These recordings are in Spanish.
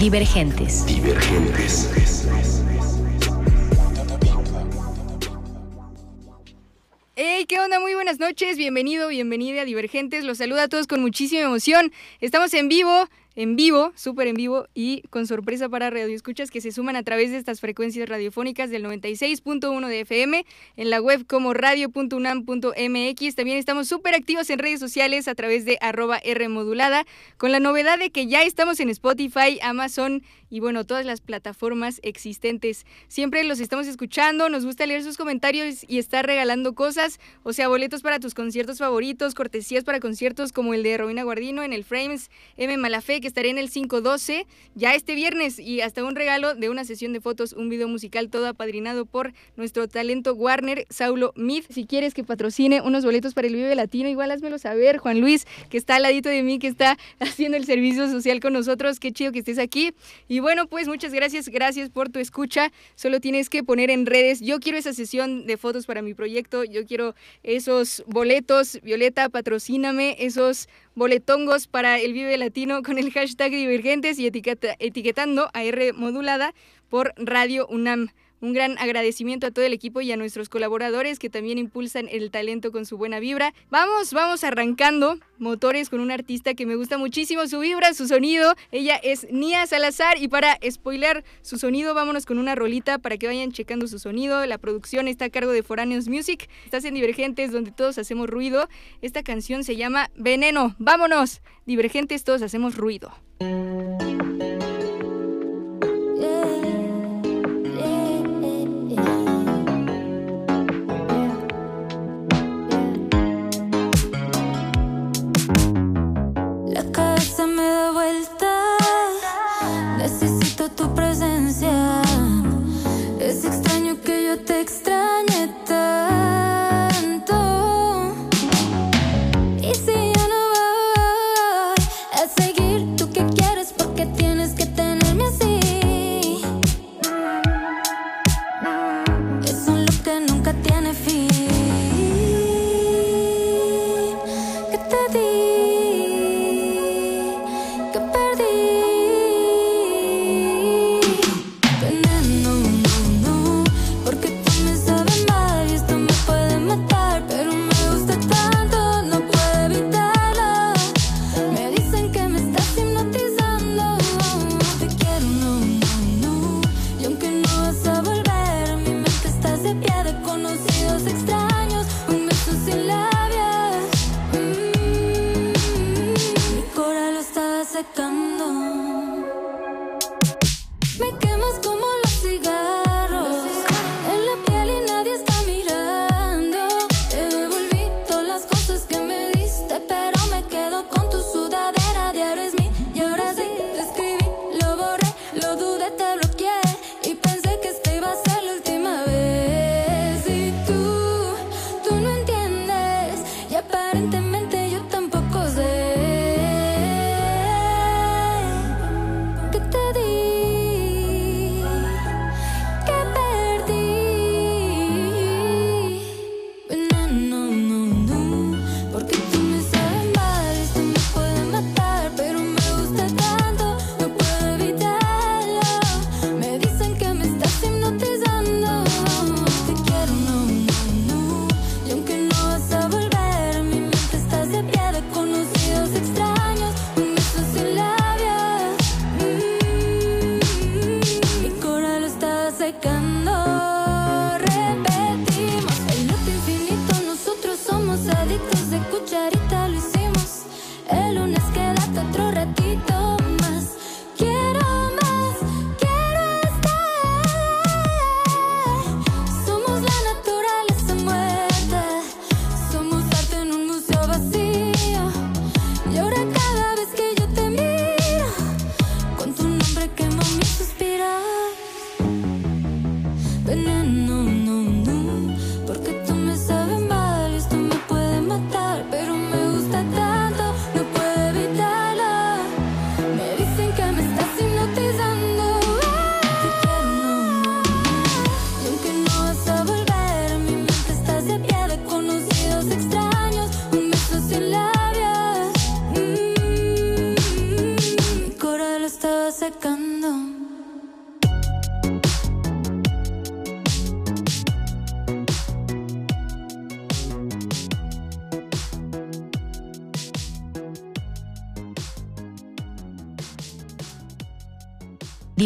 Divergentes. Divergentes. Hey, ¿qué onda? Muy buenas noches, bienvenido, bienvenida a Divergentes. Los saluda a todos con muchísima emoción. Estamos en vivo en vivo, súper en vivo y con sorpresa para radioescuchas que se suman a través de estas frecuencias radiofónicas del 96.1 de FM, en la web como radio.unam.mx. También estamos súper activos en redes sociales a través de arroba Rmodulada, con la novedad de que ya estamos en Spotify, Amazon y bueno, todas las plataformas existentes. Siempre los estamos escuchando, nos gusta leer sus comentarios y estar regalando cosas, o sea, boletos para tus conciertos favoritos, cortesías para conciertos como el de Robina Guardino en el Frames, M. Estaré en el 512 ya este viernes y hasta un regalo de una sesión de fotos, un video musical todo apadrinado por nuestro talento Warner, Saulo Mid. Si quieres que patrocine unos boletos para el Vive Latino, igual házmelo saber, Juan Luis, que está al ladito de mí, que está haciendo el servicio social con nosotros. Qué chido que estés aquí. Y bueno, pues muchas gracias, gracias por tu escucha. Solo tienes que poner en redes, yo quiero esa sesión de fotos para mi proyecto, yo quiero esos boletos, Violeta, patrocíname, esos boletongos para el Vive Latino con el hashtag Divergentes y etiquetando a R modulada por Radio UNAM. Un gran agradecimiento a todo el equipo y a nuestros colaboradores que también impulsan el talento con su buena vibra. Vamos, vamos arrancando motores con una artista que me gusta muchísimo su vibra, su sonido. Ella es Nia Salazar y para spoiler su sonido, vámonos con una rolita para que vayan checando su sonido. La producción está a cargo de Foráneos Music. Estás en Divergentes donde todos hacemos ruido. Esta canción se llama Veneno. Vámonos. Divergentes todos hacemos ruido. Me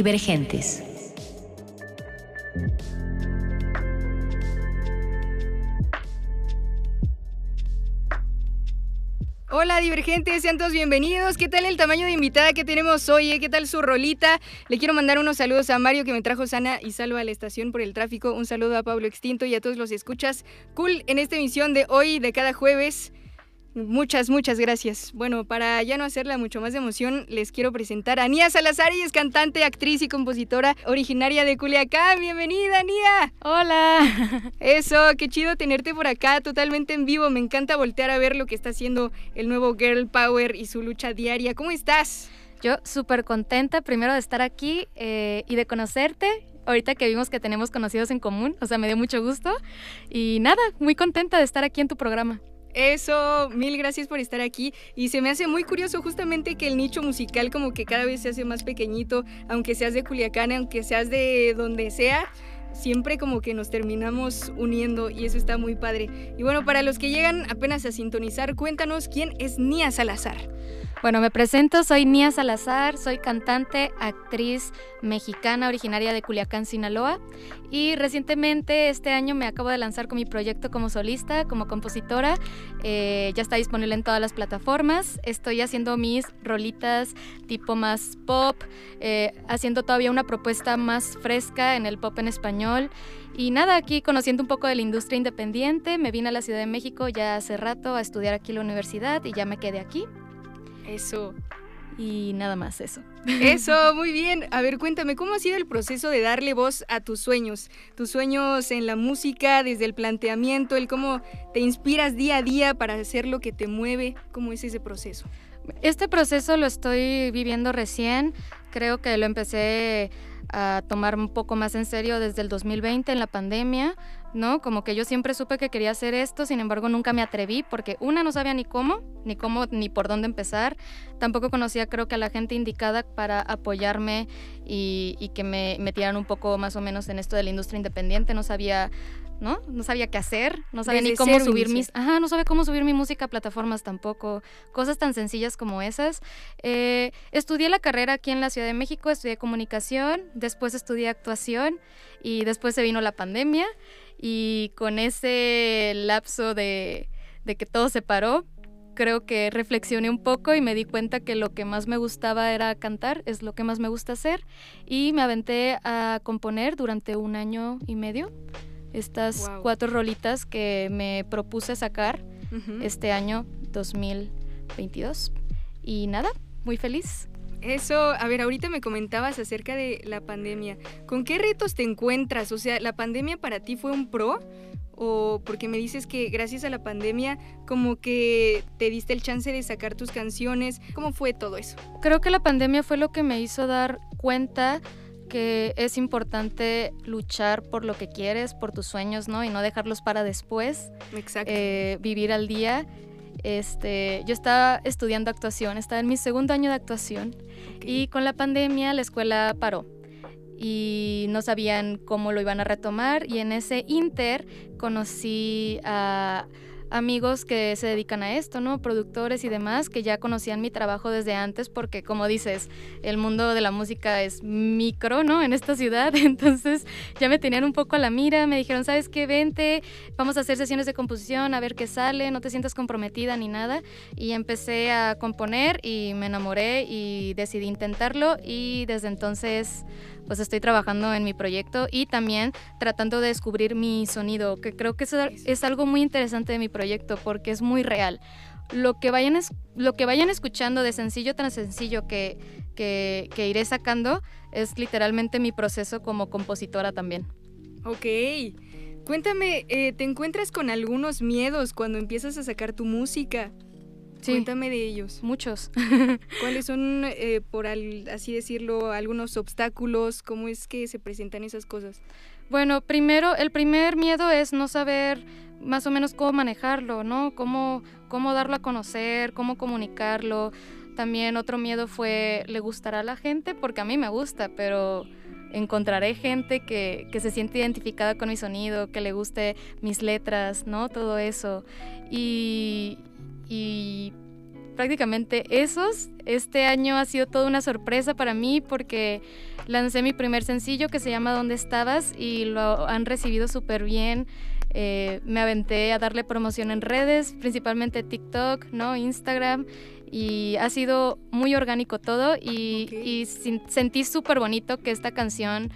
Divergentes. Hola divergentes, sean todos bienvenidos. ¿Qué tal el tamaño de invitada que tenemos hoy? Eh? ¿Qué tal su rolita? Le quiero mandar unos saludos a Mario que me trajo sana y salva a la estación por el tráfico. Un saludo a Pablo Extinto y a todos los escuchas. Cool en esta emisión de hoy, de cada jueves. Muchas, muchas gracias. Bueno, para ya no hacerla mucho más de emoción, les quiero presentar a Nia Salazar, y es cantante, actriz y compositora originaria de Culiacán. Bienvenida, Nia. Hola. Eso, qué chido tenerte por acá, totalmente en vivo. Me encanta voltear a ver lo que está haciendo el nuevo Girl Power y su lucha diaria. ¿Cómo estás? Yo súper contenta primero de estar aquí eh, y de conocerte ahorita que vimos que tenemos conocidos en común, o sea, me dio mucho gusto y nada, muy contenta de estar aquí en tu programa. Eso, mil gracias por estar aquí. Y se me hace muy curioso justamente que el nicho musical como que cada vez se hace más pequeñito, aunque seas de Culiacán, aunque seas de donde sea, siempre como que nos terminamos uniendo y eso está muy padre. Y bueno, para los que llegan apenas a sintonizar, cuéntanos quién es Nia Salazar. Bueno, me presento, soy Nia Salazar, soy cantante, actriz mexicana originaria de Culiacán, Sinaloa. Y recientemente este año me acabo de lanzar con mi proyecto como solista, como compositora, eh, ya está disponible en todas las plataformas, estoy haciendo mis rolitas tipo más pop, eh, haciendo todavía una propuesta más fresca en el pop en español. Y nada, aquí conociendo un poco de la industria independiente, me vine a la Ciudad de México ya hace rato a estudiar aquí en la universidad y ya me quedé aquí. Eso. Y nada más eso. Eso, muy bien. A ver, cuéntame, ¿cómo ha sido el proceso de darle voz a tus sueños? Tus sueños en la música, desde el planteamiento, el cómo te inspiras día a día para hacer lo que te mueve. ¿Cómo es ese proceso? Este proceso lo estoy viviendo recién. Creo que lo empecé a tomar un poco más en serio desde el 2020 en la pandemia. ¿no? Como que yo siempre supe que quería hacer esto, sin embargo nunca me atreví porque una no sabía ni cómo, ni cómo, ni por dónde empezar. Tampoco conocía creo que a la gente indicada para apoyarme y, y que me metieran un poco más o menos en esto de la industria independiente. No sabía ¿no? No sabía qué hacer, no sabía ni cómo subir mis, ajá, no sabía cómo subir mi música a plataformas tampoco, cosas tan sencillas como esas. Eh, estudié la carrera aquí en la Ciudad de México, estudié comunicación, después estudié actuación y después se vino la pandemia y con ese lapso de, de que todo se paró, creo que reflexioné un poco y me di cuenta que lo que más me gustaba era cantar, es lo que más me gusta hacer y me aventé a componer durante un año y medio estas cuatro rolitas que me propuse sacar este año 2022. Y nada, muy feliz. Eso, a ver, ahorita me comentabas acerca de la pandemia. ¿Con qué retos te encuentras? O sea, ¿la pandemia para ti fue un pro? ¿O porque me dices que gracias a la pandemia como que te diste el chance de sacar tus canciones? ¿Cómo fue todo eso? Creo que la pandemia fue lo que me hizo dar cuenta que es importante luchar por lo que quieres, por tus sueños, ¿no? Y no dejarlos para después. Exacto. Eh, vivir al día. Este, yo estaba estudiando actuación, estaba en mi segundo año de actuación y con la pandemia la escuela paró y no sabían cómo lo iban a retomar y en ese inter conocí a amigos que se dedican a esto, ¿no? Productores y demás que ya conocían mi trabajo desde antes porque como dices, el mundo de la música es micro, ¿no? En esta ciudad, entonces ya me tenían un poco a la mira, me dijeron, ¿sabes qué? Vente, vamos a hacer sesiones de composición, a ver qué sale, no te sientas comprometida ni nada. Y empecé a componer y me enamoré y decidí intentarlo y desde entonces pues estoy trabajando en mi proyecto y también tratando de descubrir mi sonido, que creo que es algo muy interesante de mi proyecto porque es muy real. Lo que vayan, lo que vayan escuchando de sencillo tras sencillo que, que, que iré sacando es literalmente mi proceso como compositora también. Ok. Cuéntame, eh, ¿te encuentras con algunos miedos cuando empiezas a sacar tu música? Sí. Cuéntame de ellos. Muchos. ¿Cuáles son, eh, por así decirlo, algunos obstáculos? ¿Cómo es que se presentan esas cosas? Bueno, primero, el primer miedo es no saber más o menos cómo manejarlo, ¿no? Cómo, cómo darlo a conocer, cómo comunicarlo. También otro miedo fue, ¿le gustará a la gente? Porque a mí me gusta, pero encontraré gente que, que, se siente identificada con mi sonido, que le guste mis letras, ¿no? Todo eso. Y, y prácticamente esos. Este año ha sido toda una sorpresa para mí porque lancé mi primer sencillo que se llama ¿Dónde estabas? y lo han recibido súper bien. Eh, me aventé a darle promoción en redes, principalmente TikTok, ¿no? Instagram y ha sido muy orgánico todo y, y sentí súper bonito que esta canción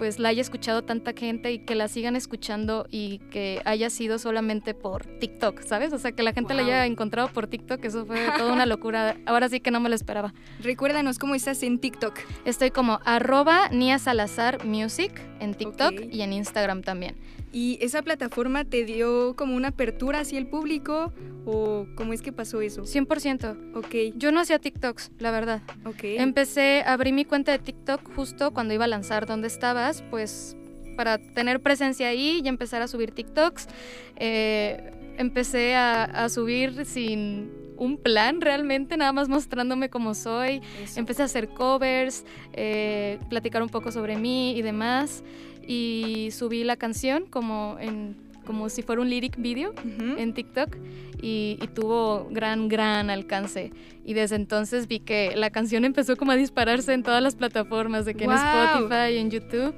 pues la haya escuchado tanta gente y que la sigan escuchando y que haya sido solamente por TikTok, ¿sabes? O sea, que la gente la haya encontrado por TikTok, eso fue toda una locura. Ahora sí que no me lo esperaba. Recuérdanos cómo estás en TikTok. Estoy como arroba Nia Salazar Music en TikTok y en Instagram también. ¿Y esa plataforma te dio como una apertura hacia el público o cómo es que pasó eso? 100%. Ok. Yo no hacía TikToks, la verdad. Ok. Empecé, abrí mi cuenta de TikTok justo cuando iba a lanzar ¿Dónde estabas? Pues para tener presencia ahí y empezar a subir TikToks. Eh, empecé a, subir sin un plan realmente, nada más mostrándome cómo soy. Empecé a hacer covers, eh, platicar un poco sobre mí y demás. Y subí la canción como en como si fuera un lyric video en TikTok y, tuvo gran, gran alcance. Y desde entonces vi que la canción empezó como a dispararse en todas las plataformas, de que en Spotify, en YouTube,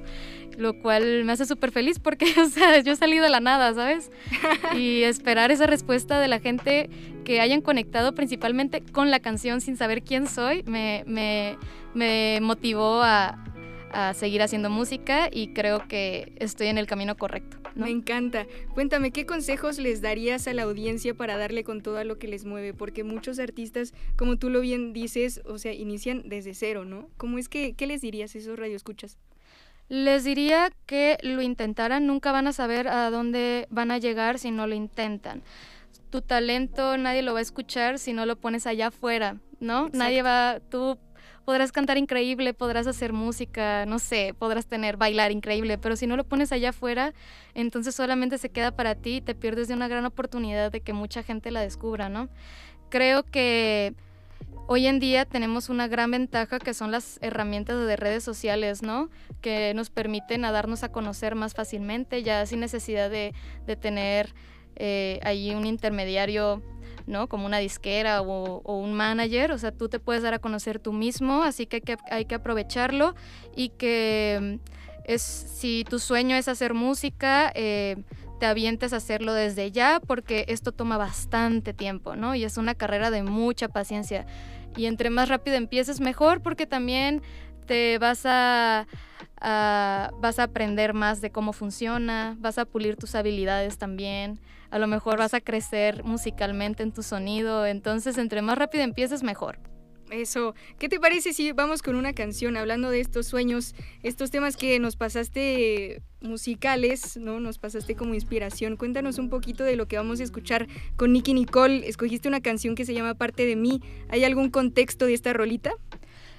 lo cual me hace súper feliz porque, o sea, yo salí de la nada, ¿sabes? y esperar esa respuesta de la gente que hayan conectado principalmente con la canción sin saber quién soy, me, me, me motivó a, a seguir haciendo música y creo que estoy en el camino correcto. Me encanta. Cuéntame, ¿qué consejos les darías a la audiencia para darle con todo a lo que les mueve? Porque muchos artistas, como tú lo bien dices, o sea, inician desde cero, ¿no? ¿Cómo es que, qué les dirías a esos radioescuchas? Les diría que lo intentaran, nunca van a saber a dónde van a llegar si no lo intentan. Tu talento nadie lo va a escuchar si no lo pones allá afuera, ¿no? Nadie va, tú podrás cantar increíble, podrás hacer música, no sé, podrás tener, bailar increíble, pero si no lo pones allá afuera, entonces solamente se queda para ti y te pierdes de una gran oportunidad de que mucha gente la descubra, ¿no? Creo que hoy en día tenemos una gran ventaja que son las herramientas de redes sociales, ¿no? Que nos permiten a darnos a conocer más fácilmente, ya sin necesidad de, tener eh, ahí un intermediario ¿no? Como una disquera o, un manager, o sea, tú te puedes dar a conocer tú mismo, así que hay que, aprovecharlo y que mm, es, si tu sueño es hacer música, eh, te avientes a hacerlo desde ya, porque esto toma bastante tiempo, ¿no? Y es una carrera de mucha paciencia. Y entre más rápido empieces, mejor, porque también te vas a, vas a aprender más de cómo funciona, vas a pulir tus habilidades también a lo mejor vas a crecer musicalmente en tu sonido, entonces entre más rápido empieces mejor. Eso, ¿qué te parece si vamos con una canción hablando de estos sueños, estos temas que nos pasaste musicales, ¿no? Nos pasaste como inspiración. Cuéntanos un poquito de lo que vamos a escuchar con Nicky Nicole. Escogiste una canción que se llama Parte de mí. ¿Hay algún contexto de esta rolita?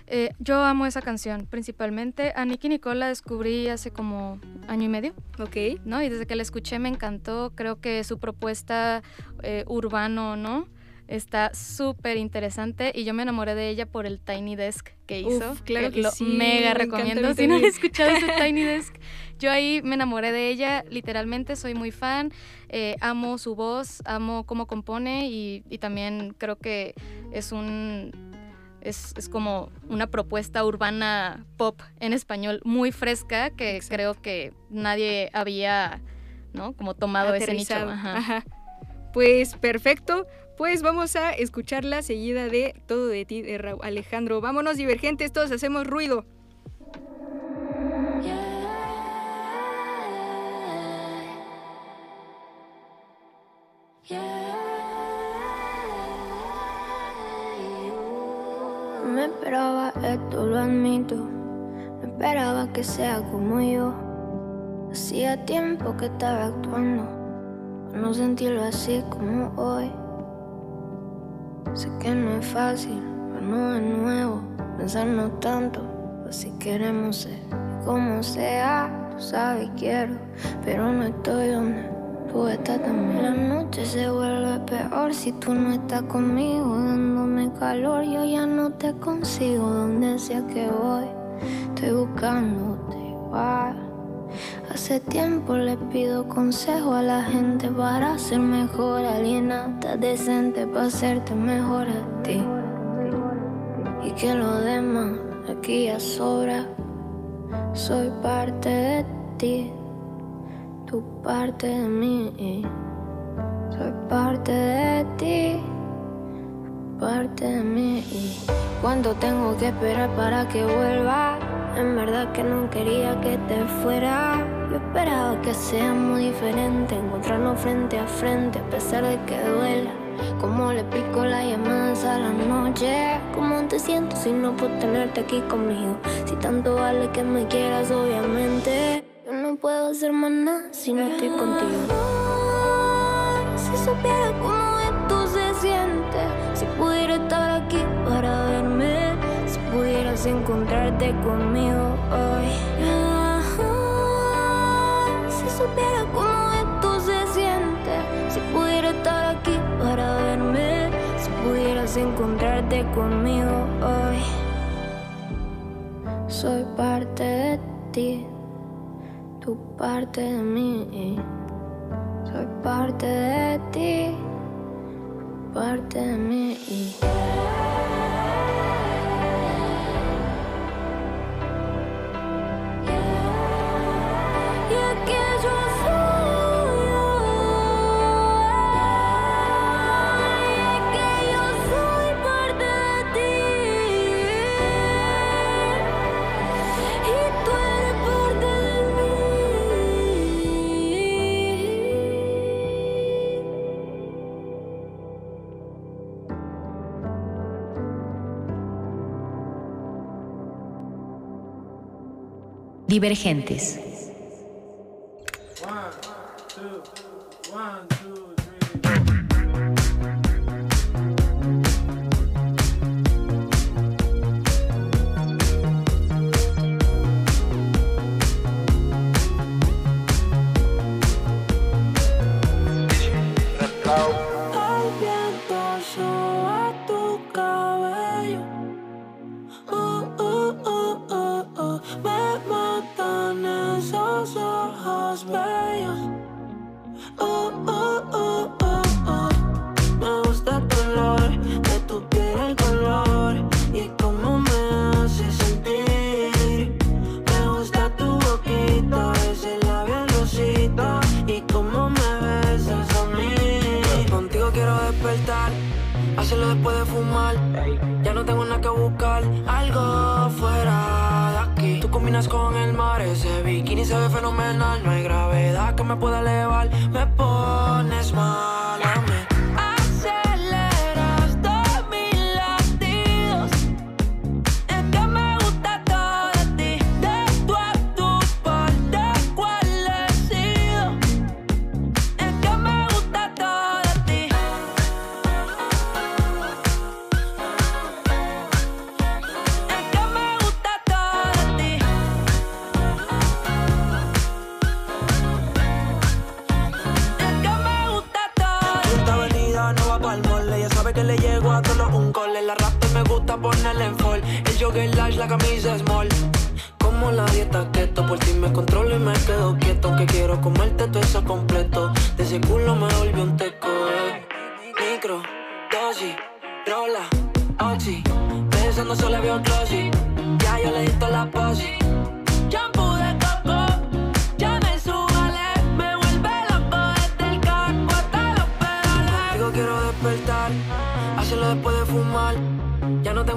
Eh, yo amo esa canción, principalmente. A Nicky Nicole la descubrí hace como año y medio. Ok. ¿No? Y desde que la escuché me encantó. Creo que su propuesta eh, urbano, ¿no? Está súper interesante y yo me enamoré de ella por el Tiny Desk que hizo. claro que, lo sí, mega recomiendo. Si no han escuchado ese Tiny Desk, yo ahí me enamoré de ella. Literalmente soy muy fan. Eh, amo su voz, amo cómo compone y también creo que es un es, como una propuesta urbana pop en español muy fresca que creo que nadie había, ¿no? Como tomado ese nicho. Pues perfecto. Pues vamos a escuchar la seguida de Todo de ti de Alejandro. Vámonos divergentes, todos hacemos ruido. me esperaba esto, lo admito. No esperaba que sea como yo. Hacía tiempo que estaba actuando, no sentirlo así como hoy. Sé que no es fácil, pero no de nuevo, pensarnos tanto, así queremos ser. como sea, tú sabes, quiero, pero no estoy donde tú estás también. La noche se vuelve peor si tú no estás conmigo, dándome calor, yo ya no te consigo, donde sea que voy, estoy buscándote igual. Hace tiempo le pido consejo a la gente para ser mejor, alienata, decente para hacerte mejor a ti. Y que lo demás aquí ya sobra. Soy parte de ti, tu parte de mí. Soy parte de ti, parte de mí. ¿Cuánto tengo que esperar para que vuelva? En verdad que no quería que te fuera. Yo esperaba que sea muy diferente, encontrarnos frente a frente a pesar de que duela. Como le pico las llamadas a la noche. ¿Cómo te siento si no puedo tenerte aquí conmigo? Si tanto vale que me quieras, obviamente. Yo no puedo hacer más nada si no estoy contigo. Si supiera cómo esto se siente, si pudiera estar aquí para verme, si pudieras encontrarte conmigo hoy. Conmigo hoy. Soy parte de ti, tu parte de mí. Soy parte de ti, parte de mí. Divergentes. Me pueda elevar,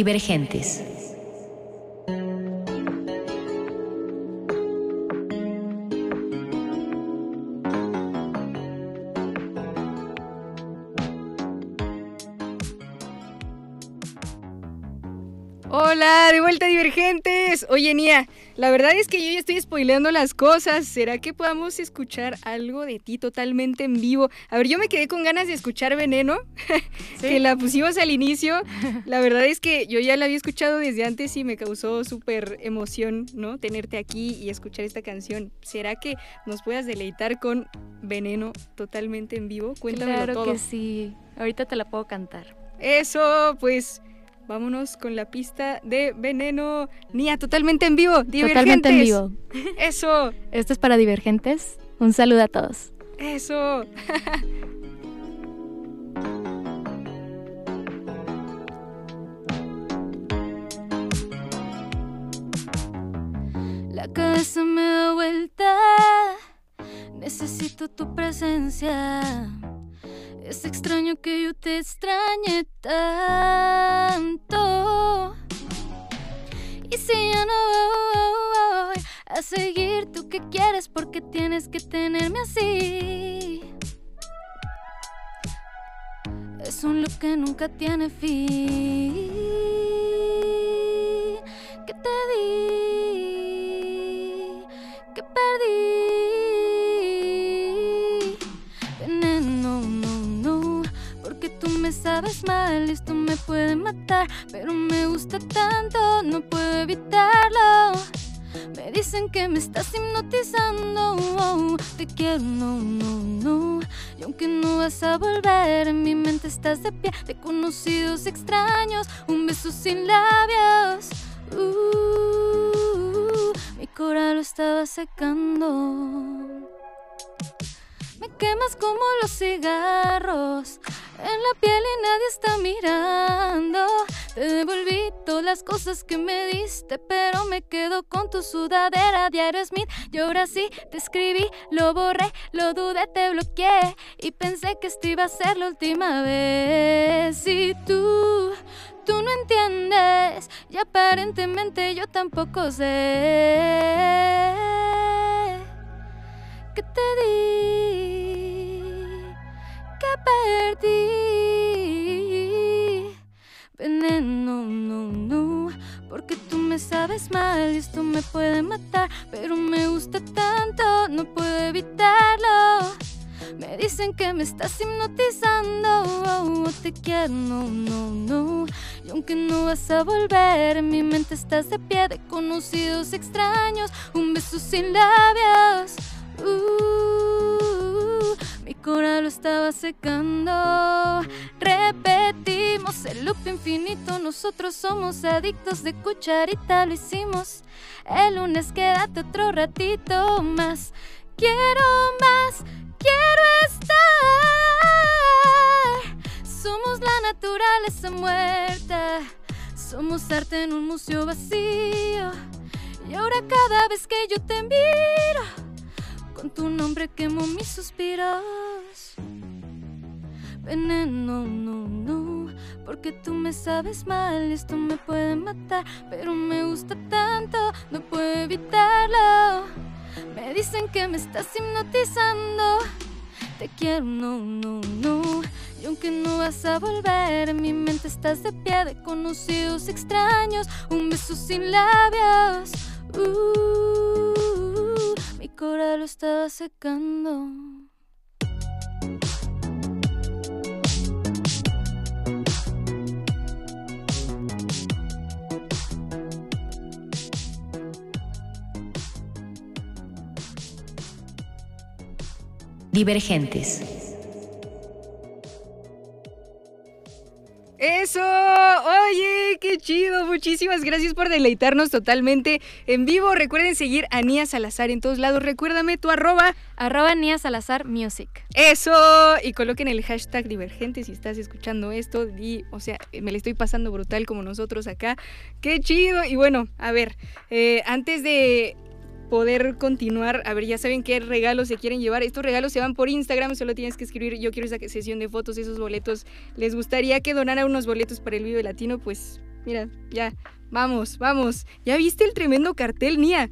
Divergentes. Hola, de vuelta divergentes. Oye, Nia, la verdad es que yo ya estoy spoileando las cosas. ¿Será que podamos escuchar algo de ti totalmente en vivo? A ver, yo me quedé con ganas de escuchar Veneno, que la pusimos al inicio. La verdad es que yo ya la había escuchado desde antes y me causó súper emoción, ¿no? Tenerte aquí y escuchar esta canción. ¿Será que nos puedas deleitar con Veneno totalmente en vivo? Cuéntame claro todo. que sí. Ahorita te la puedo cantar. Eso, pues vámonos con la pista de Veneno. Nia, totalmente en vivo. Divergentes. Totalmente en vivo. Eso, Esto es para Divergentes. Un saludo a todos. eso. La cabeza me da vuelta. Necesito tu presencia. Es extraño que yo te extrañe tanto. Y si ya no voy a seguir, ¿tú qué quieres? Porque tienes que tenerme así. Es un look que nunca tiene fin. Que te di, que perdí. Sabes mal esto me puede matar. Pero me gusta tanto, no puedo evitarlo. Me dicen que me estás hipnotizando. oh, te quiero, no, no, no. Y aunque no vas a volver, en mi mente estás de pie. De conocidos extraños, un beso sin labios. Uh, mi corazón lo estaba secando. Me quemas como los cigarros en la piel y nadie está mirando. Te devolví todas las cosas que me diste, pero me quedo con tu sudadera diario Smith. Y ahora sí te escribí, lo borré, lo dudé, te bloqueé y pensé que esto iba a ser la última vez. Y tú, tú no entiendes y aparentemente yo tampoco sé que te di, perdí. Veneno, no, no, porque tú me sabes mal y esto me puede matar, pero me gusta tanto, no puedo evitarlo. Me dicen que me estás hipnotizando, oh, oh, te quiero, no, no, no. Y aunque no vas a volver, mi mente estás de pie de conocidos extraños, un beso sin labios. Uh, mi corazón lo estaba secando. Repetimos el loop infinito. Nosotros somos adictos de cucharita. Lo hicimos. El lunes quédate otro ratito más. Quiero más. Quiero estar. Somos la naturaleza muerta. Somos arte en un museo vacío. Y ahora cada vez que yo te miro con tu nombre quemo mis suspiros. Veneno, no, no, porque tú me sabes mal, esto me puede matar, pero me gusta tanto, no puedo evitarlo. Me dicen que me estás hipnotizando. Te quiero, no, no, no. Y aunque no vas a volver, en mi mente estás de pie de conocidos extraños. Un beso sin labios. Uh, mi corazón lo estaba secando. Divergentes. Muchísimas gracias por deleitarnos totalmente en vivo. Recuerden seguir a Nia Salazar en todos lados. Recuérdame tu arroba. Arroba Nia Salazar Music. Eso, y coloquen el hashtag divergente si estás escuchando esto. Y, o sea, me le estoy pasando brutal como nosotros acá. Qué chido. Y bueno, a ver, eh, antes de poder continuar. A ver, ya saben qué regalos se quieren llevar. Estos regalos se van por Instagram, solo tienes que escribir yo quiero esa sesión de fotos, esos boletos. ¿Les gustaría que donara unos boletos para el Vive Latino? Pues mira, ya, vamos, vamos. ¿Ya viste el tremendo cartel, Nia?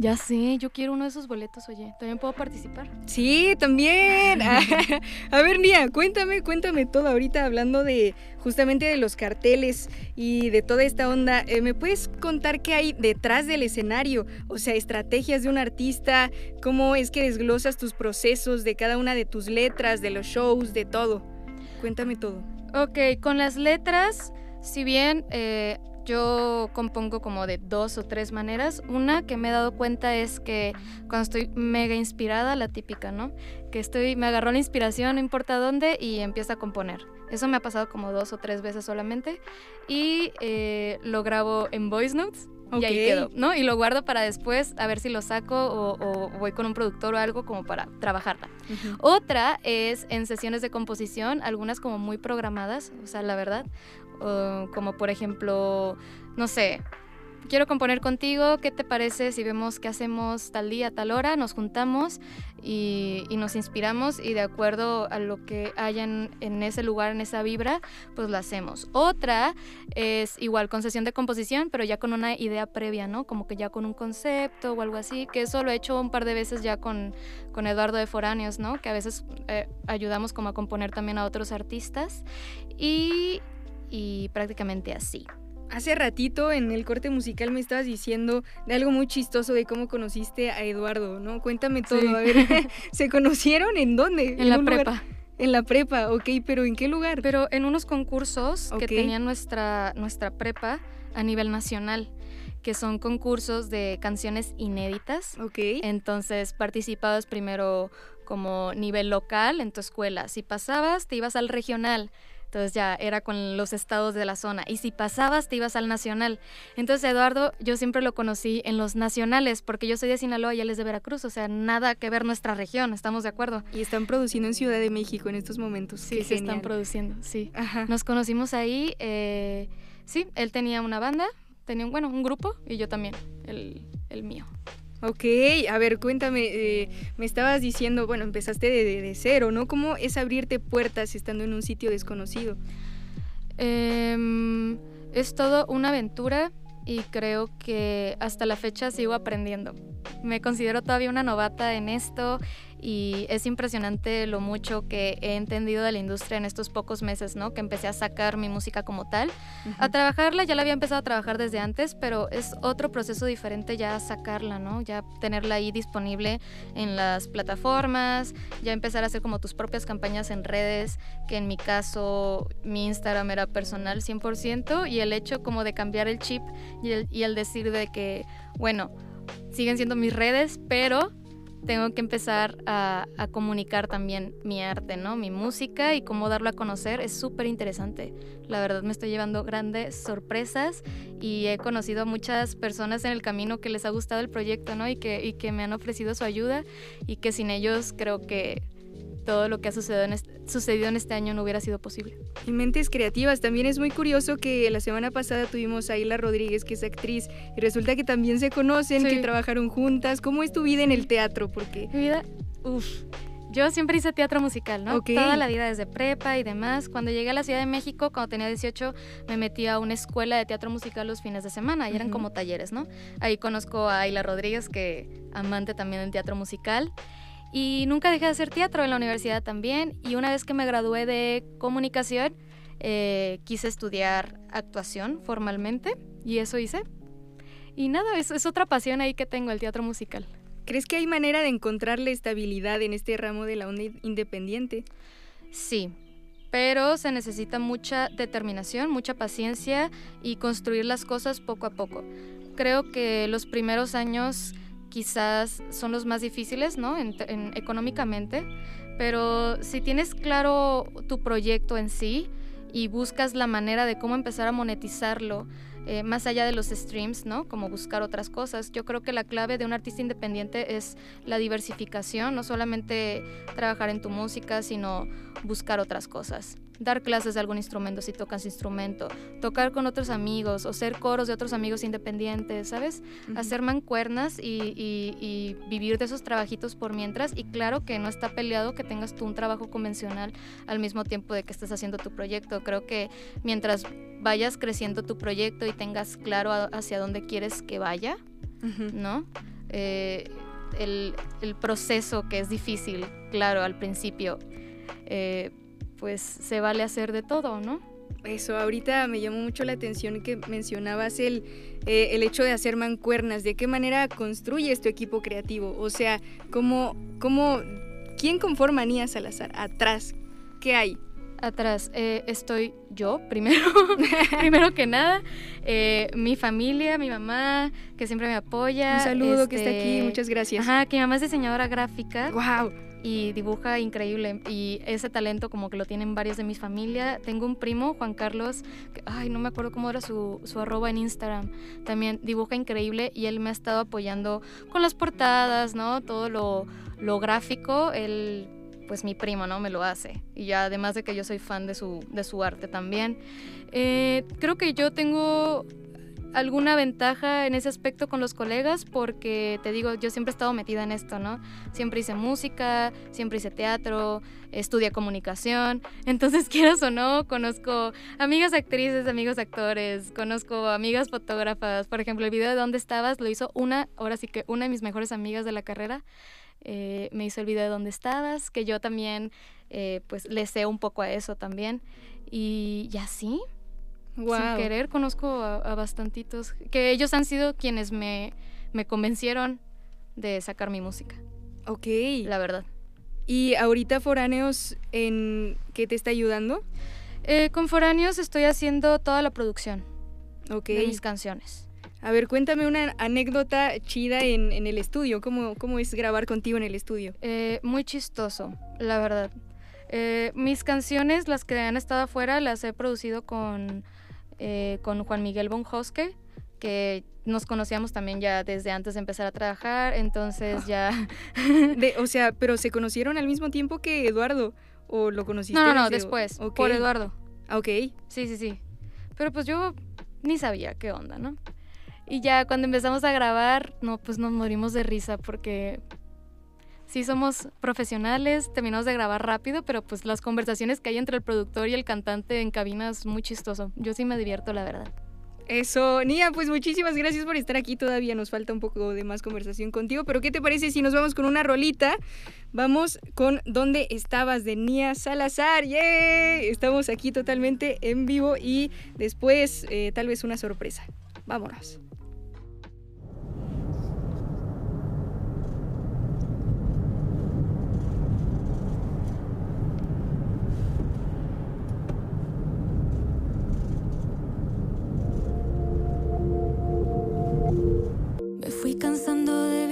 Ya sé, yo quiero uno de esos boletos, oye. ¿También puedo participar? Sí, también. A ver, Nia, cuéntame, cuéntame todo ahorita hablando de justamente de los carteles y de toda esta onda. Eh, ¿Me puedes contar qué hay detrás del escenario? O sea, estrategias de un artista, cómo es que desglosas tus procesos de cada una de tus letras, de los shows, de todo. Cuéntame todo. Ok, con las letras, si bien eh, yo compongo como de dos o tres maneras. Una que me he dado cuenta es que cuando estoy mega inspirada, la típica, ¿no? Que estoy, me agarró la inspiración, no importa dónde, y empiezo a componer. Eso me ha pasado como dos o tres veces solamente. Y eh, lo grabo en voice notes. Y ahí quedo, ¿no? Y lo guardo para después a ver si lo saco o, voy con un productor o algo como para trabajarla. Otra es en sesiones de composición, algunas como muy programadas, o sea, la verdad como por ejemplo, no sé, quiero componer contigo, ¿qué te parece si vemos qué hacemos tal día, tal hora? Nos juntamos y, nos inspiramos y de acuerdo a lo que hayan en ese lugar, en esa vibra, pues lo hacemos. Otra es igual con sesión de composición, pero ya con una idea previa, ¿no? Como que ya con un concepto o algo así, que eso lo he hecho un par de veces ya con, con Eduardo de Foráneos, ¿no? Que a veces eh, ayudamos como a componer también a otros artistas. Y y prácticamente así. Hace ratito en el corte musical me estabas diciendo de algo muy chistoso de cómo conociste a Eduardo, ¿no? Cuéntame todo, a ver, ¿se conocieron en dónde? En, la prepa. En la prepa, ok, pero ¿en qué lugar? Pero en unos concursos que tenía nuestra, nuestra prepa a nivel nacional que son concursos de canciones inéditas. Ok. Entonces participabas primero como nivel local en tu escuela. Si pasabas, te ibas al regional. Entonces ya era con los estados de la zona. Y si pasabas, te ibas al nacional. Entonces Eduardo, yo siempre lo conocí en los nacionales, porque yo soy de Sinaloa y él es de Veracruz. O sea, nada que ver nuestra región, ¿estamos de acuerdo? Y están produciendo en Ciudad de México en estos momentos. Sí, sí están produciendo, sí. Nos conocimos ahí. Eh, sí, él tenía una banda, tenía un, bueno, un grupo y yo también, el, el mío. Ok, a ver, cuéntame, eh, me estabas diciendo, bueno, empezaste de, cero, ¿no? ¿Cómo es abrirte puertas estando en un sitio desconocido? Em, es todo una aventura y creo que hasta la fecha sigo aprendiendo. Me considero todavía una novata en esto y es impresionante lo mucho que he entendido de la industria en estos pocos meses, ¿no? Que empecé a sacar mi música como tal. A trabajarla ya la había empezado a trabajar desde antes, pero es otro proceso diferente ya sacarla, ¿no? Ya tenerla ahí disponible en las plataformas, ya empezar a hacer como tus propias campañas en redes, que en mi caso mi Instagram era personal 100% y el hecho como de cambiar el chip y el, y el decir de que, bueno, siguen siendo mis redes, pero tengo que empezar a, comunicar también mi arte, ¿no? Mi música y cómo darlo a conocer es súper interesante. La verdad me estoy llevando grandes sorpresas y he conocido a muchas personas en el camino que les ha gustado el proyecto, ¿no? Y que, y que me han ofrecido su ayuda y que sin ellos creo que todo lo que ha sucedido en, este, sucedido en este año no hubiera sido posible. Y mentes creativas, también es muy curioso que la semana pasada tuvimos a Isla Rodríguez, que es actriz, y resulta que también se conocen, que trabajaron juntas. ¿Cómo es tu vida en el teatro? Porque... Mi vida, uff. Yo siempre hice teatro musical, ¿no? Toda la vida desde prepa y demás. Cuando llegué a la Ciudad de México, cuando tenía 18, me metí a una escuela de teatro musical los fines de semana y eran como talleres, ¿no? Ahí conozco a Ayla Rodríguez, que amante también del teatro musical. Y nunca dejé de hacer teatro en la universidad también. Y una vez que me gradué de comunicación, eh, quise estudiar actuación formalmente y eso hice. Y nada, es, es otra pasión ahí que tengo, el teatro musical. ¿Crees que hay manera de encontrarle estabilidad en este ramo de la onda independiente? Sí, pero se necesita mucha determinación, mucha paciencia y construir las cosas poco a poco. Creo que los primeros años quizás son los más difíciles, ¿no? económicamente, pero si tienes claro tu proyecto en sí y buscas la manera de cómo empezar a monetizarlo, eh, más allá de los streams, ¿no? Como buscar otras cosas. Yo creo que la clave de un artista independiente es la diversificación, no solamente trabajar en tu música, sino buscar otras cosas. Dar clases de algún instrumento si tocas instrumento, tocar con otros amigos o ser coros de otros amigos independientes, ¿sabes? Hacer mancuernas y, y, vivir de esos trabajitos por mientras. Y claro que no está peleado que tengas tú un trabajo convencional al mismo tiempo de que estés haciendo tu proyecto. Creo que mientras vayas creciendo tu proyecto y tengas claro hacia dónde quieres que vaya, ¿no? Eh, el, el, proceso que es difícil, claro, al principio. Eh, pues se vale hacer de todo, ¿no? Eso, ahorita me llamó mucho la atención que mencionabas el, eh, el hecho de hacer mancuernas, de qué manera construyes tu equipo creativo, o sea, cómo, cómo, ¿quién conforma a Nia Salazar? Atrás, ¿qué hay? Atrás eh, estoy yo, primero, primero que nada, eh, mi familia, mi mamá, que siempre me apoya. Un saludo que está aquí, este, muchas gracias. Ajá, que mi mamá es diseñadora gráfica. ¡Wow! Y dibuja increíble y ese talento como que lo tienen varios de mi familia. Tengo un primo, Juan Carlos, que, ay, no me acuerdo cómo era su, su arroba en Instagram, también dibuja increíble y él me ha estado apoyando con las portadas, ¿no? Todo lo, lo gráfico, él pues mi primo, ¿no? Me lo hace. Y ya además de que yo soy fan de su, de su arte también. Eh, creo que yo tengo alguna ventaja en ese aspecto con los colegas porque te digo, yo siempre he estado metida en esto, ¿no? Siempre hice música, siempre hice teatro, estudié comunicación, entonces quieras o no, conozco amigas actrices, amigos actores, conozco amigas fotógrafas, por ejemplo, el video de dónde estabas lo hizo una, ahora sí que una de mis mejores amigas de la carrera, eh, me hizo el video de dónde estabas, que yo también eh, pues le sé un poco a eso también. Y, y así sin querer conozco a, bastantitos, que ellos han sido quienes me, me convencieron de sacar mi música. Ok. La verdad. ¿Y ahorita Foráneos en qué te está ayudando? Eh, con Foráneos estoy haciendo toda la producción okay. de mis canciones. A ver, cuéntame una anécdota chida en, en el estudio. ¿Cómo, ¿Cómo, es grabar contigo en el estudio? Eh, muy chistoso, la verdad. Eh, mis canciones, las que han estado afuera, las he producido con eh, con Juan Miguel Bonjosque, que nos conocíamos también ya desde antes de empezar a trabajar, entonces ya... o sea, pero se conocieron al mismo tiempo que Eduardo, o lo conociste? No, no, no después, por Eduardo. Ok. Sí, sí, sí. Pero pues yo ni sabía qué onda, ¿no? Y ya cuando empezamos a grabar, no, pues nos morimos de risa porque sí somos profesionales, terminamos de grabar rápido, pero pues las conversaciones que hay entre el productor y el cantante en cabina es muy chistoso. Yo sí me divierto, la verdad. Eso, Nia, pues muchísimas gracias por estar aquí. Todavía nos falta un poco de más conversación contigo, pero ¿qué te parece si nos vamos con una rolita? Vamos con ¿Dónde estabas? de Nia Salazar. ¡Yeah! Estamos aquí totalmente en vivo y después eh, tal vez una sorpresa. Vámonos. Me preguntaras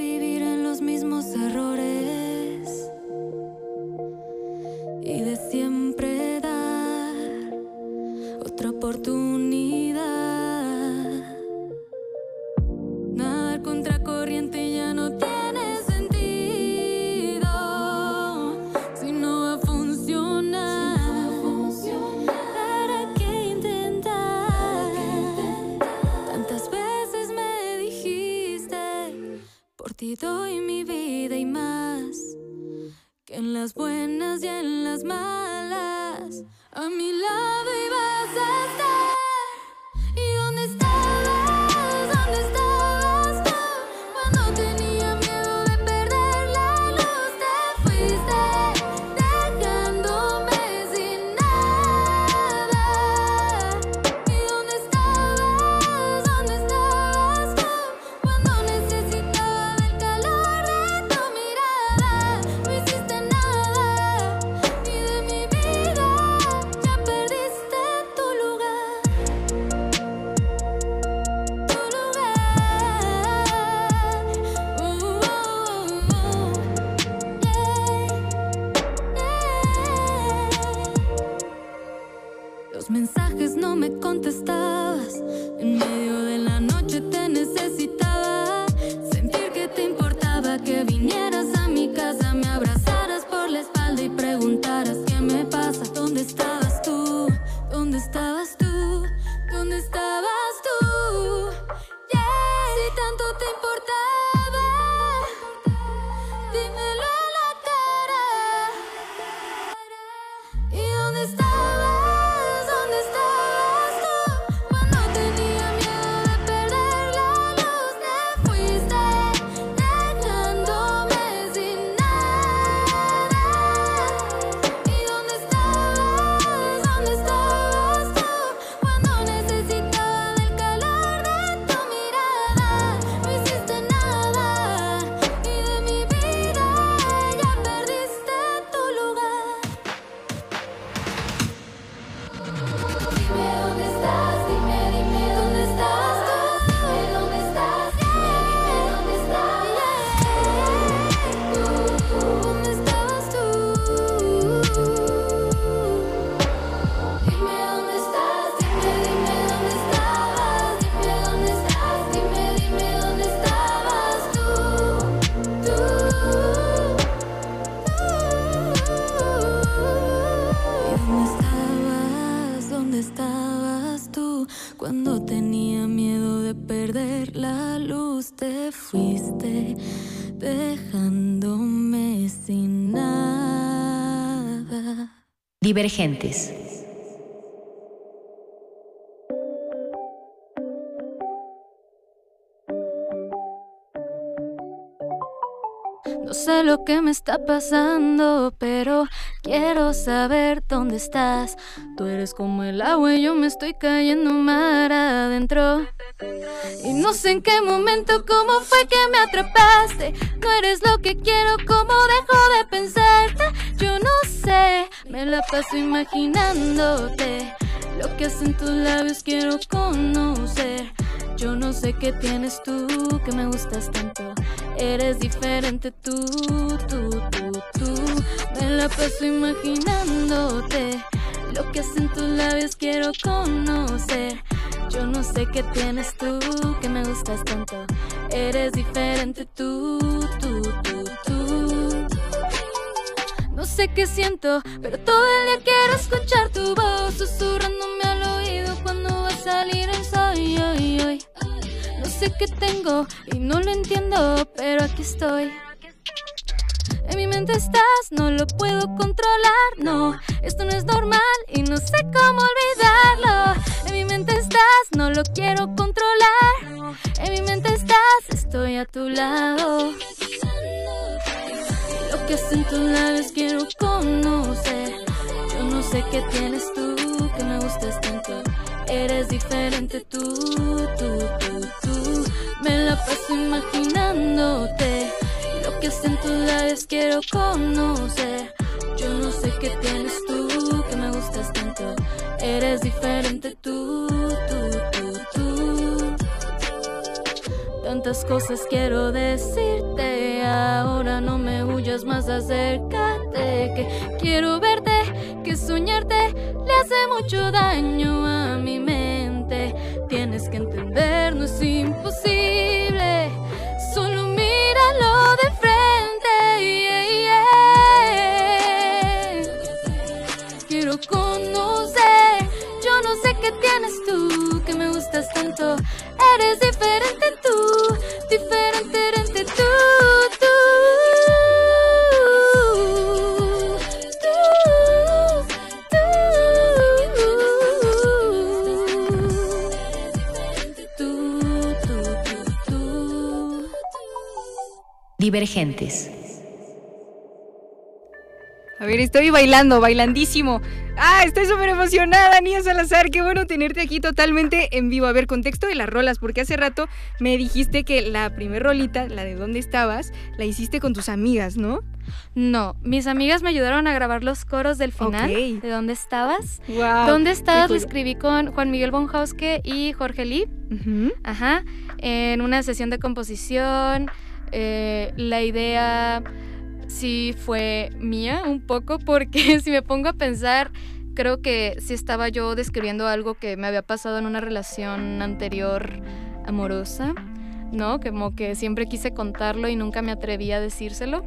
No sé lo que me está pasando, pero quiero saber dónde estás. Tú eres como el agua y yo me estoy cayendo mar adentro. Y no sé en qué momento, cómo fue que me atrapaste. No eres lo que quiero, cómo dejo de pensarte. Yo no sé, me la paso imaginándote. Lo que hacen tus labios quiero conocer. Yo no sé qué tienes tú que me gustas tanto. Eres diferente tú, tú, tú, tú. La paso imaginándote. Lo que hacen tus labios quiero conocer. Yo no sé qué tienes tú que me gustas tanto. Eres diferente tú, tú, tú, tú. No sé qué siento, pero todo el día quiero escuchar tu voz susurrándome al oído cuando va a salir el sol. Hoy, hoy. No sé qué tengo y no lo entiendo, pero aquí estoy. En mi mente estás, no lo puedo controlar, no, esto no es normal y no sé cómo olvidarlo. En mi mente estás, no lo quiero controlar. En mi mente estás, estoy a tu lado. Lo que hacen tus labios quiero conocer. Yo no sé qué tienes tú que me gustas tanto. Eres diferente tú, tú, tú, tú. Me la paso imaginándote. Que hacen tus labios quiero conocer. Yo no sé qué tienes tú que me gustas tanto. Eres diferente tú, tú, tú, tú. Tantas cosas quiero decirte. Ahora no me huyas más, acércate. Que quiero verte, que soñarte le hace mucho daño a mi mente. Tienes que entender, no es imposible. Míralo de frente. Quiero conocer. Yo no sé qué tienes tú A ver, estoy bailando, bailandísimo. Ah, estoy súper emocionada, Nia Salazar. Qué bueno tenerte aquí totalmente en vivo. A ver, contexto de las rolas, porque hace rato me dijiste que la primer rolita, la de dónde estabas, la hiciste con tus amigas, ¿no? No, mis amigas me ayudaron a grabar los coros del final Ok. de ¿Dónde estabas? Wow. ¿Dónde estabas? Lo escribí con Juan Miguel Bonjauske y Jorge Lee. Ajá, en una sesión de composición. Eh, la idea sí fue mía un poco porque si me pongo a pensar, creo que sí estaba yo describiendo algo que me había pasado en una relación anterior amorosa, ¿no? Como que siempre quise contarlo y nunca me atreví a decírselo.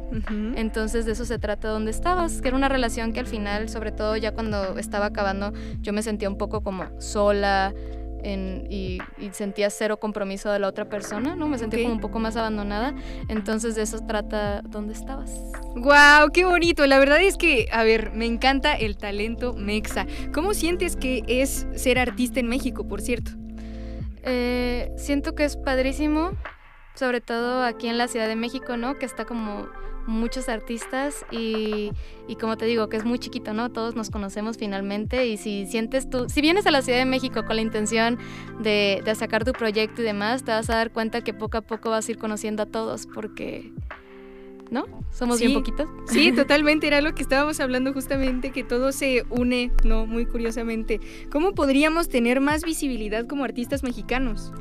Entonces de eso se trata donde estabas, que era una relación que al final, sobre todo ya cuando estaba acabando, yo me sentía un poco como sola en- y, y sentía cero compromiso de la otra persona, ¿no? Me sentía Ok. como un poco más abandonada. Entonces de eso trata donde estabas. Wow, qué bonito. La verdad es que, a ver, me encanta el talento mexa. ¿Cómo sientes que es ser artista en México, por cierto? Eh, siento que es padrísimo, sobre todo aquí en la Ciudad de México, ¿no? Que está como muchos artistas y, y como te digo, que es muy chiquito, ¿no? Todos nos conocemos finalmente y si sientes tú, si vienes a la Ciudad de México con la intención de, de sacar tu proyecto y demás, te vas a dar cuenta que poco a poco vas a ir conociendo a todos porque, ¿no? Somos Sí. bien poquitos. Sí, totalmente, era lo que estábamos hablando justamente, que todo se une, ¿no? Muy curiosamente. ¿Cómo podríamos tener más visibilidad como artistas mexicanos?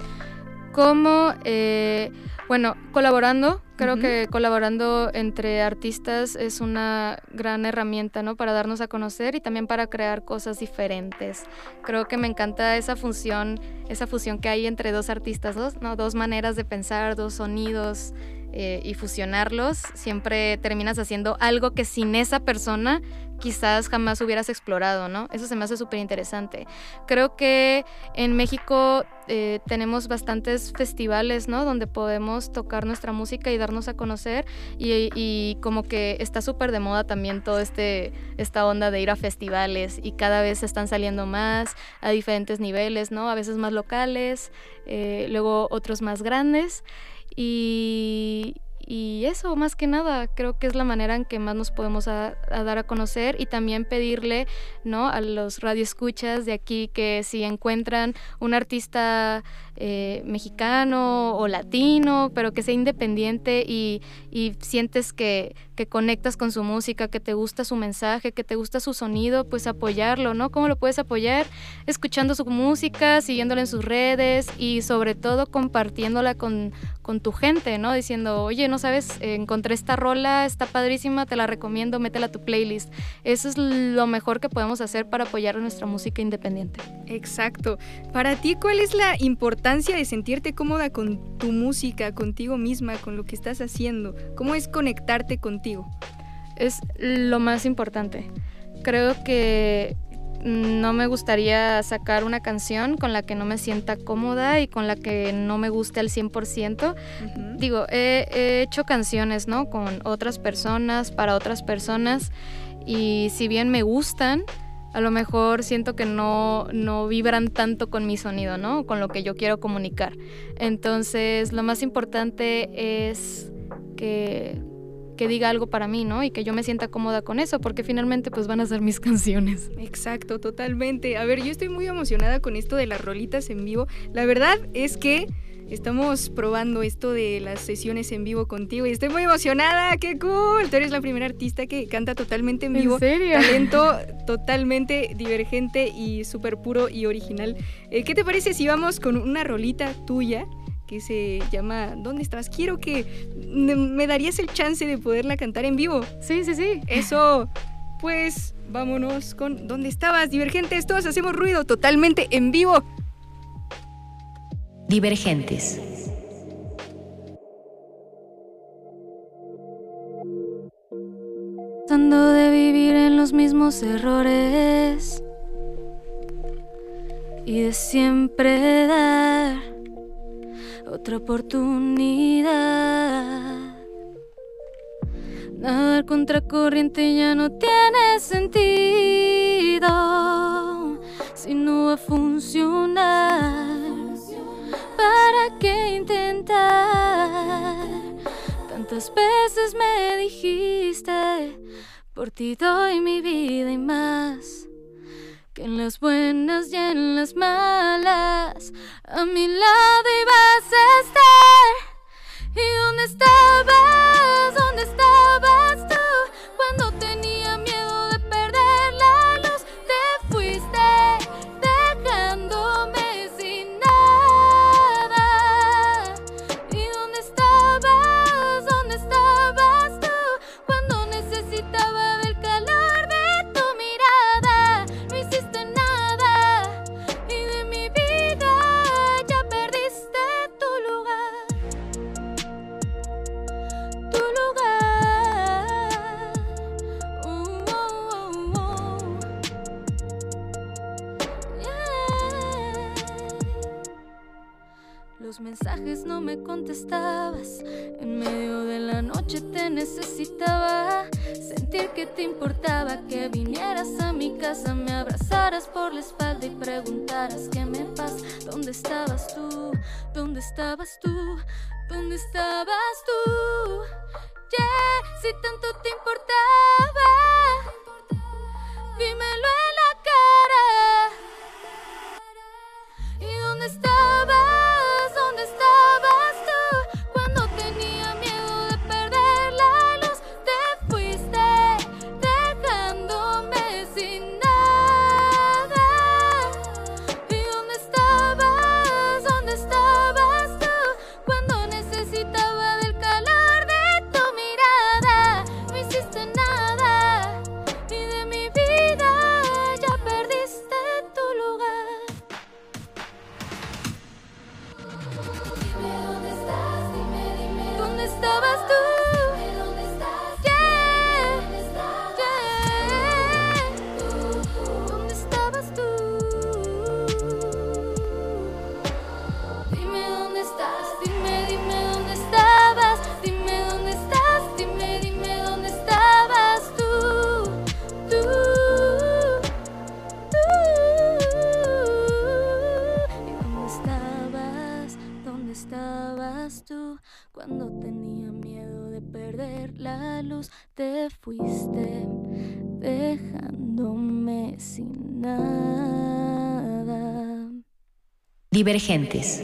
Como, eh, bueno, colaborando, creo que colaborando entre artistas es una gran herramienta, ¿no? Para darnos a conocer y también para crear cosas diferentes. Creo que me encanta esa función, esa fusión que hay entre dos artistas, dos, ¿no? Dos maneras de pensar, dos sonidos, eh, y fusionarlos, siempre terminas haciendo algo que sin esa persona quizás jamás hubieras explorado, ¿no? Eso se me hace súper interesante. Creo que en México eh, tenemos bastantes festivales, ¿no? Donde podemos tocar nuestra música y darnos a conocer y, como que está súper de moda también todo este, esta onda de ir a festivales y cada vez están saliendo más a diferentes niveles, ¿no? A veces más locales, eh, luego otros más grandes. Y, y eso, más que nada, creo que es la manera en que más nos podemos dar a conocer y también pedirle ¿no? a los radioescuchas de aquí que si encuentran un artista eh, mexicano o latino, pero que sea independiente y, y sientes que, que, conectas con su música, que te gusta su mensaje, que te gusta su sonido, pues apoyarlo, ¿no? ¿Cómo lo puedes apoyar? Escuchando su música, siguiéndola en sus redes y sobre todo compartiéndola con, con tu gente, ¿no? Diciendo, oye, no sabes, encontré esta rola, está padrísima, te la recomiendo, métela a tu playlist. Eso es lo mejor que podemos hacer para apoyar nuestra música independiente. Exacto. Para ti, ¿cuál es la importancia de sentirte cómoda con tu música, contigo misma, con lo que estás haciendo? ¿Cómo es conectarte contigo? Es lo más importante. Creo que no me gustaría sacar una canción con la que no me sienta cómoda y con la que no me guste al 100%. Digo, he, he, hecho canciones, ¿no? Con otras personas, para otras personas, y si bien me gustan, a lo mejor siento que no, no vibran tanto con mi sonido, ¿no? Con lo que yo quiero comunicar. Entonces, lo más importante es que, que diga algo para mí, ¿no? Y que yo me sienta cómoda con eso, porque finalmente pues van a ser mis canciones. Exacto, totalmente. A ver, yo estoy muy emocionada con esto de las rolitas en vivo. La verdad es que Estamos probando esto de las sesiones en vivo contigo y estoy muy emocionada. ¡Qué cool! Tú eres la primera artista que canta totalmente en vivo. ¿En serio? Talento totalmente divergente y súper puro y original. Eh, ¿Qué te parece si vamos con una rolita tuya? Que se llama ¿Dónde estabas? Quiero que me darías el chance de poderla cantar en vivo. Sí, sí, sí. Eso, pues vámonos con ¿Dónde estabas? Divergentes, todos hacemos ruido totalmente en vivo. Divergentes. Tratando de vivir en los mismos errores y de siempre dar otra oportunidad. Nadar contracorriente ya no tiene sentido si no va a funcionar. ¿Para qué intentar? Tantas veces me dijiste, por ti doy mi vida y más. Que en las buenas y en las malas, a mi lado ibas a estar. ¿Y dónde estabas? ¿Dónde estabas contestabas. En medio de la noche te necesitaba. Sentir que te importaba que vinieras a mi casa, me abrazaras por la espalda y preguntaras qué me pasa. ¿Dónde estabas tú? ¿Dónde estabas tú? ¿Dónde estabas tú? Yeah, si tanto te importaba, dímelo en la cara. ¿Y dónde estabas? Divergentes.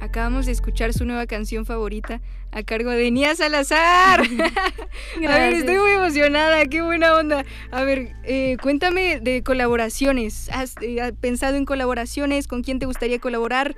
Acabamos de escuchar su nueva canción favorita a cargo de Nia Salazar. a ver, estoy muy emocionada, qué buena onda. A ver, eh, cuéntame de colaboraciones. ¿Has eh, pensado en colaboraciones? ¿Con quién te gustaría colaborar?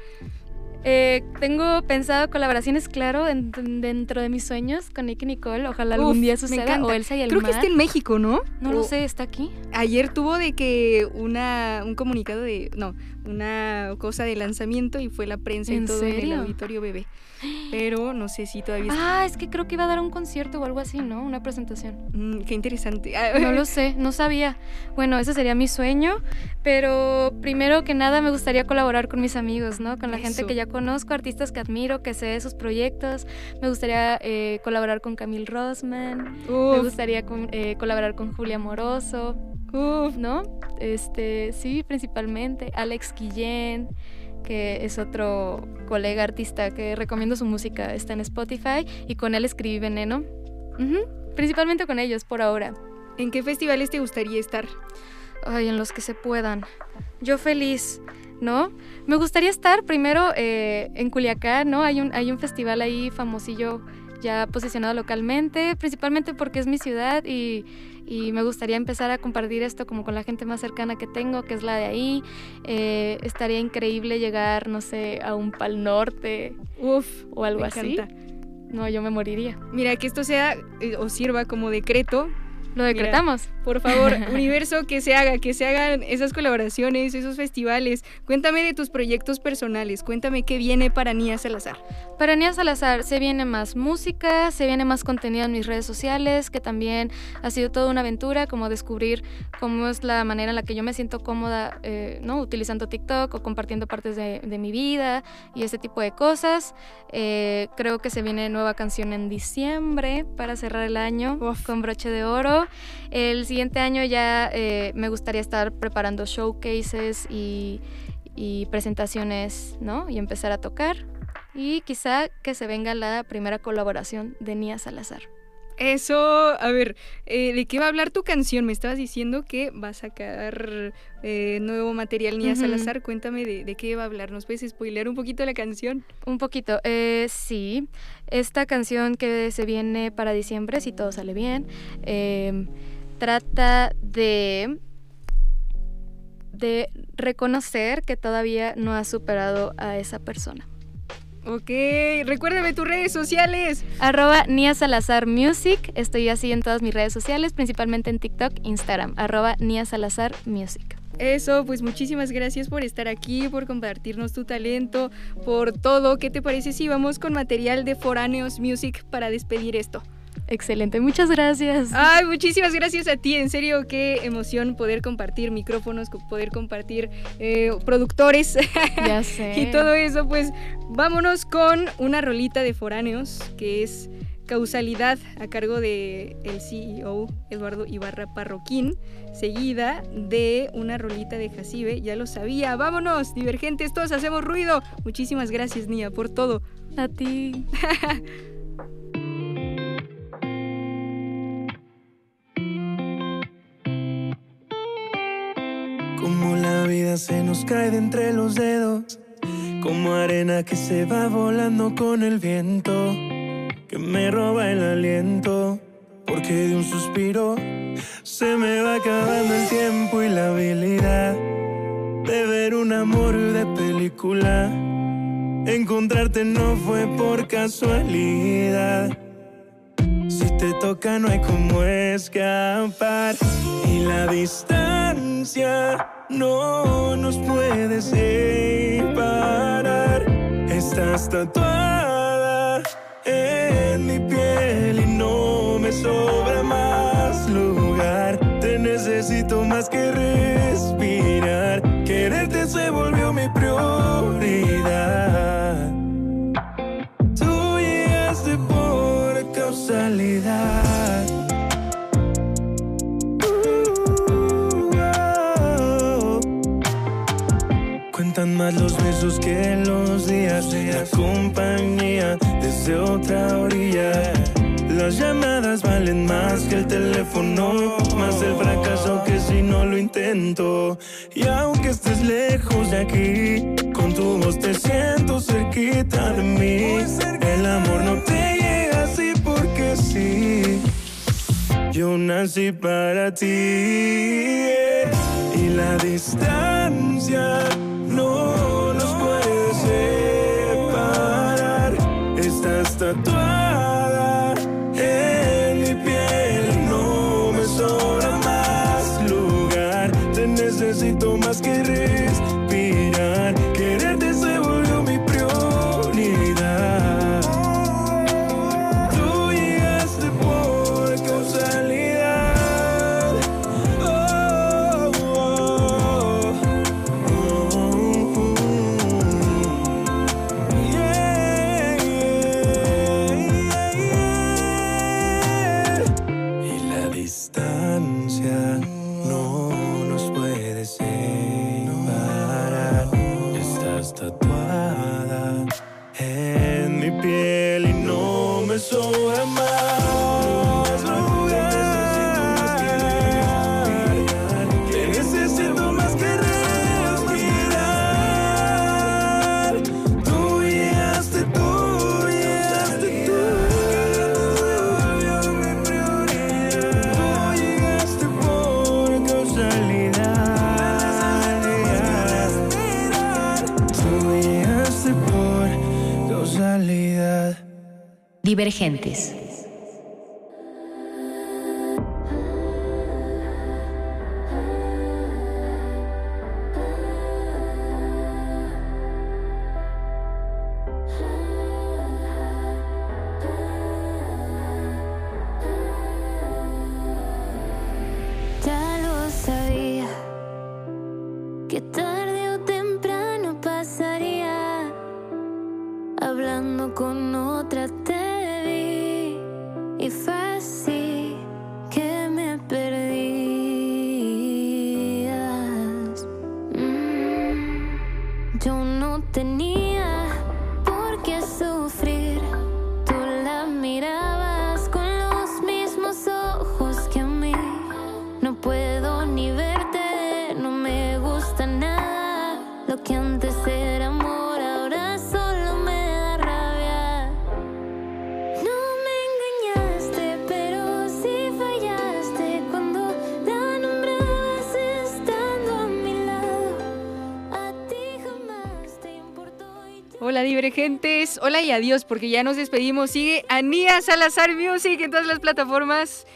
Eh, tengo pensado colaboraciones, claro, dentro de mis sueños con Nicky Nicole. Ojalá algún día suceda. O Elsa y el Creo que está en México, ¿no? No lo sé, ¿está aquí? Ayer tuvo de que una, un comunicado de. No, una cosa de lanzamiento y fue la prensa y todo en el auditorio bebé. Pero no sé si todavía Ah, es que creo que iba a dar un concierto o algo así, ¿no? Una presentación. Mm, qué interesante. no lo sé, no sabía. Bueno, ese sería mi sueño, pero primero que nada me gustaría colaborar con mis amigos, ¿no? Con la gente que ya conozco, artistas que admiro, que sé de sus proyectos. Me gustaría eh, colaborar con Camille Rosman. Me gustaría eh, colaborar con Julia Moroso. Uf. ¿No? Este, sí, principalmente. Alex Guillén que es otro colega artista que recomiendo su música, está en Spotify y con él escribí Veneno. Principalmente con ellos por ahora. ¿En qué festivales te gustaría estar? Ay, en los que se puedan. Yo feliz, ¿no? Me gustaría estar primero eh, en Culiacán, ¿no? Hay un, hay un festival ahí famosillo ya posicionado localmente, principalmente porque es mi ciudad y, y, me gustaría empezar a compartir esto como con la gente más cercana que tengo, que es la de ahí. Eh, estaría increíble llegar, no sé, a un Pal Norte Uf, o algo me así. Encanta. No, yo me moriría. Mira, que esto sea eh, o sirva como decreto lo decretamos. por favor, universo, que se haga, que se hagan esas colaboraciones, esos festivales. Cuéntame de tus proyectos personales, cuéntame qué viene para Nia Salazar. Para Nia Salazar se viene más música, se viene más contenido en mis redes sociales, que también ha sido toda una aventura, como descubrir cómo es la manera en la que yo me siento cómoda, eh, ¿no? Utilizando TikTok o compartiendo partes de, mi vida y ese tipo de cosas. Eh, creo que se viene nueva canción en diciembre para cerrar el año con broche de oro. El siguiente año ya eh, me gustaría estar preparando showcases y, presentaciones, ¿no? Y empezar a tocar. Y quizá que se venga la primera colaboración de Nia Salazar. Eso, a ver, eh, ¿de qué va a hablar tu canción? Me estabas diciendo que va a sacar eh, nuevo material Nia Salazar. Cuéntame de, qué va a hablar. ¿Nos puedes spoilear un poquito la canción? Un poquito, eh, sí. Esta canción que se viene para diciembre, si todo sale bien, em, trata de de reconocer que todavía no ha superado a esa persona. Ok, recuérdame tus redes sociales. Arroba Nia Salazar Music. Estoy así en todas mis redes sociales, principalmente en TikTok, Instagram. Arroba Nia Salazar Music. Eso, pues muchísimas gracias por estar aquí, por compartirnos tu talento, por todo. ¿Qué te parece si vamos con material de Foráneos Music para despedir esto? Excelente, muchas gracias. Ay, muchísimas gracias a ti, en serio, qué emoción poder compartir micrófonos, poder compartir eh, productores ya sé. y todo eso. Pues vámonos con una rolita de foráneos que es Causalidad a cargo de el CEO Eduardo Ibarra Parroquín, seguida de una rolita de Jacibe, ya lo sabía. Vámonos, divergentes, todos hacemos ruido. Muchísimas gracias, Nia, por todo. A ti. Como la vida se nos cae de entre los dedos, como arena que se va volando con el viento, que me roba el aliento, porque de un suspiro se me va acabando el tiempo y la habilidad de ver un amor de película. Encontrarte no fue por casualidad. Si te toca no hay como escapar y la distancia no nos puede separar. Estás tatuada en mi piel y no me sobra más lugar. Te necesito más que respirar. Quererte se más los besos que los días. la compañía desde otra orilla. Las llamadas valen más que el teléfono, más el fracaso que si no lo intento. Y aunque estés lejos de aquí, con tu voz te siento cerquita de mí. El amor no te llega así porque sí. Yo nací para ti y la distancia Estás tatuada Divergentes. Hola y adiós porque ya nos despedimos. Sigue Anía Salazar Music en todas las plataformas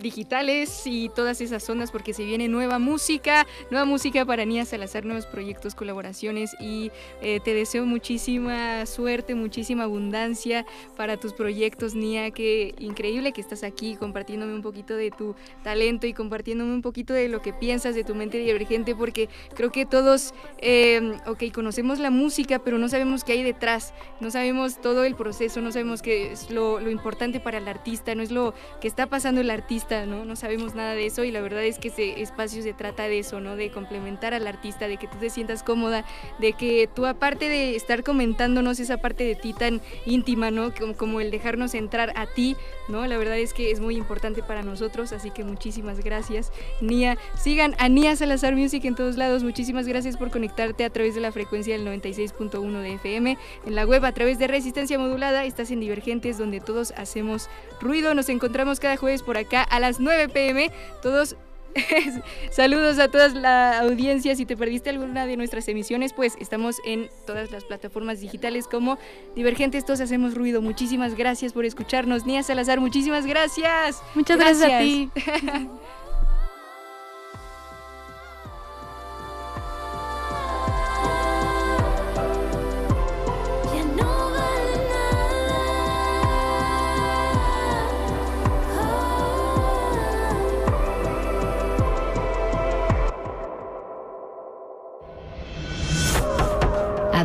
digitales y todas esas zonas porque se viene nueva música, nueva música para Anía Salazar, nuevos proyectos, colaboraciones y eh, te deseo muchísima suerte, muchísima abundancia para tus proyectos, Nia, que increíble que estás aquí compartiéndome un poquito de tu talento y compartiéndome un poquito de lo que piensas de tu mente divergente porque creo que todos, eh, ok, conocemos la música, pero no sabemos qué hay detrás, no sabemos todo el proceso, no sabemos qué es lo, lo importante para el artista, no es lo que está pasando el artista, ¿no? No sabemos nada de eso y la verdad es que ese espacio se trata de eso, ¿no? De complementar al artista, de que tú te sientas cómoda, de que tú aparte de estar comentándonos esa parte de ti tan íntima, ¿no? Como, como el dejarnos entrar a ti, ¿no? La verdad es que es muy importante para nosotros, así que muchísimas gracias, Nia. Sigan a Nia Salazar Music en todos lados, muchísimas gracias por conectarte a través de la frecuencia del 96.1 de FM, en la web a través de Resistencia Modulada, estás en Divergentes, donde todos hacemos ruido, nos encontramos cada jueves por acá a las 9 pm, todos Saludos a toda la audiencia. Si te perdiste alguna de nuestras emisiones, pues estamos en todas las plataformas digitales como Divergentes. Todos hacemos ruido. Muchísimas gracias por escucharnos. Nia Salazar, muchísimas gracias. Muchas gracias, a ti.